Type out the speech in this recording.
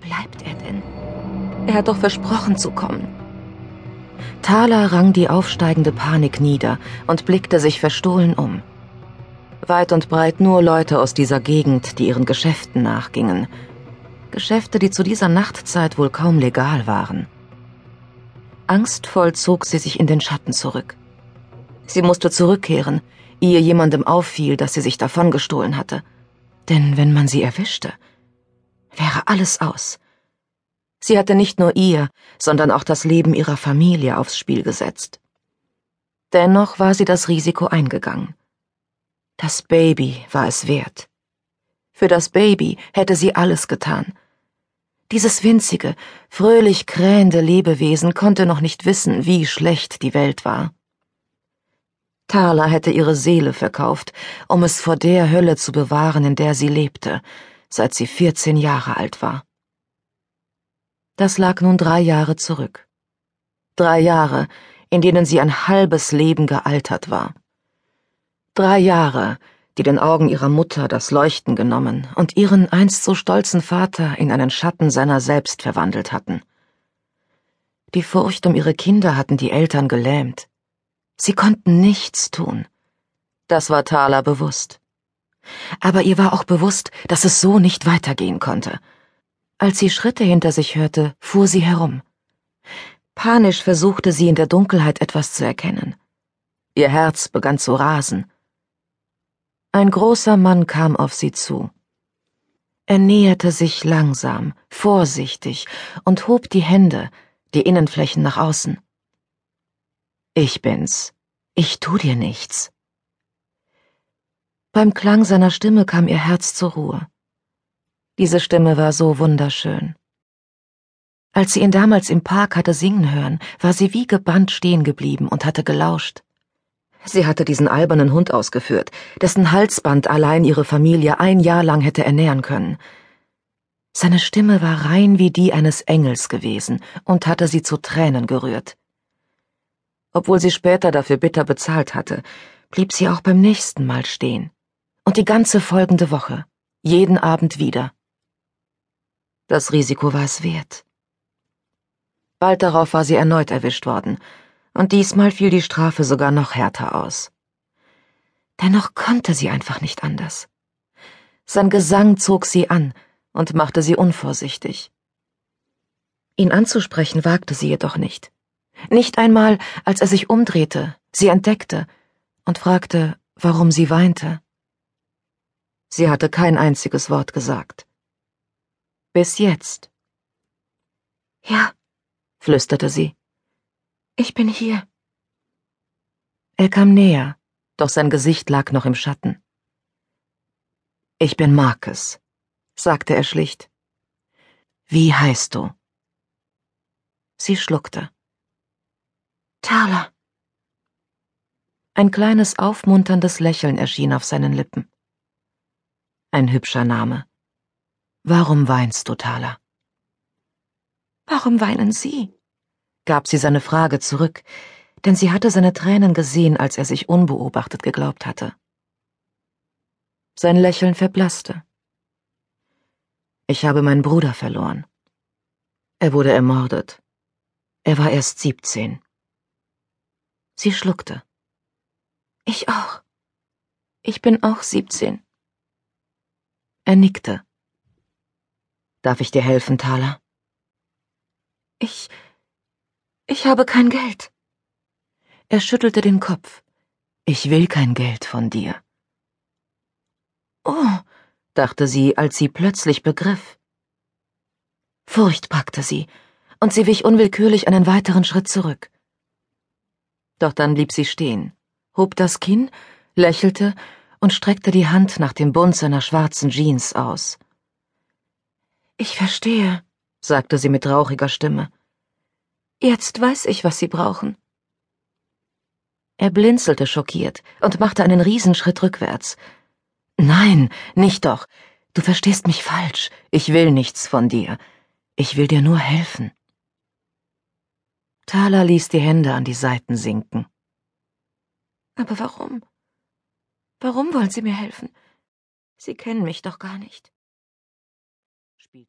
bleibt er denn? Er hat doch versprochen zu kommen. Thaler rang die aufsteigende Panik nieder und blickte sich verstohlen um. Weit und breit nur Leute aus dieser Gegend, die ihren Geschäften nachgingen. Geschäfte, die zu dieser Nachtzeit wohl kaum legal waren. Angstvoll zog sie sich in den Schatten zurück. Sie musste zurückkehren, ehe jemandem auffiel, dass sie sich davongestohlen hatte. Denn wenn man sie erwischte, wäre alles aus. Sie hatte nicht nur ihr, sondern auch das Leben ihrer Familie aufs Spiel gesetzt. Dennoch war sie das Risiko eingegangen. Das Baby war es wert. Für das Baby hätte sie alles getan. Dieses winzige, fröhlich krähende Lebewesen konnte noch nicht wissen, wie schlecht die Welt war. Thala hätte ihre Seele verkauft, um es vor der Hölle zu bewahren, in der sie lebte, seit sie vierzehn Jahre alt war. Das lag nun drei Jahre zurück. Drei Jahre, in denen sie ein halbes Leben gealtert war. Drei Jahre, die den Augen ihrer Mutter das Leuchten genommen und ihren einst so stolzen Vater in einen Schatten seiner selbst verwandelt hatten. Die Furcht um ihre Kinder hatten die Eltern gelähmt. Sie konnten nichts tun. Das war Thaler bewusst. Aber ihr war auch bewusst, dass es so nicht weitergehen konnte. Als sie Schritte hinter sich hörte, fuhr sie herum. Panisch versuchte sie in der Dunkelheit etwas zu erkennen. Ihr Herz begann zu rasen. Ein großer Mann kam auf sie zu. Er näherte sich langsam, vorsichtig und hob die Hände, die Innenflächen nach außen. Ich bin's. Ich tu dir nichts. Beim Klang seiner Stimme kam ihr Herz zur Ruhe. Diese Stimme war so wunderschön. Als sie ihn damals im Park hatte singen hören, war sie wie gebannt stehen geblieben und hatte gelauscht. Sie hatte diesen albernen Hund ausgeführt, dessen Halsband allein ihre Familie ein Jahr lang hätte ernähren können. Seine Stimme war rein wie die eines Engels gewesen und hatte sie zu Tränen gerührt. Obwohl sie später dafür bitter bezahlt hatte, blieb sie auch beim nächsten Mal stehen. Und die ganze folgende Woche, jeden Abend wieder. Das Risiko war es wert. Bald darauf war sie erneut erwischt worden, und diesmal fiel die Strafe sogar noch härter aus. Dennoch konnte sie einfach nicht anders. Sein Gesang zog sie an und machte sie unvorsichtig. Ihn anzusprechen wagte sie jedoch nicht. Nicht einmal, als er sich umdrehte, sie entdeckte und fragte, warum sie weinte. Sie hatte kein einziges Wort gesagt. Bis jetzt. Ja, flüsterte sie. Ich bin hier. Er kam näher, doch sein Gesicht lag noch im Schatten. Ich bin Marcus, sagte er schlicht. Wie heißt du? Sie schluckte. Thaler. Ein kleines aufmunterndes Lächeln erschien auf seinen Lippen. Ein hübscher Name. Warum weinst du, Thaler? Warum weinen Sie? gab sie seine Frage zurück, denn sie hatte seine Tränen gesehen, als er sich unbeobachtet geglaubt hatte. Sein Lächeln verblasste. Ich habe meinen Bruder verloren. Er wurde ermordet. Er war erst siebzehn. Sie schluckte. Ich auch. Ich bin auch siebzehn. Er nickte. Darf ich dir helfen, Thaler? Ich. Ich habe kein Geld. Er schüttelte den Kopf. Ich will kein Geld von dir. Oh, dachte sie, als sie plötzlich begriff. Furcht packte sie, und sie wich unwillkürlich einen weiteren Schritt zurück. Doch dann blieb sie stehen, hob das Kinn, lächelte und streckte die Hand nach dem Bund seiner schwarzen Jeans aus. Ich verstehe, sagte sie mit rauchiger Stimme. Jetzt weiß ich, was Sie brauchen. Er blinzelte schockiert und machte einen Riesenschritt rückwärts. Nein, nicht doch. Du verstehst mich falsch. Ich will nichts von dir. Ich will dir nur helfen. Thaler ließ die Hände an die Seiten sinken. Aber warum? Warum wollen Sie mir helfen? Sie kennen mich doch gar nicht.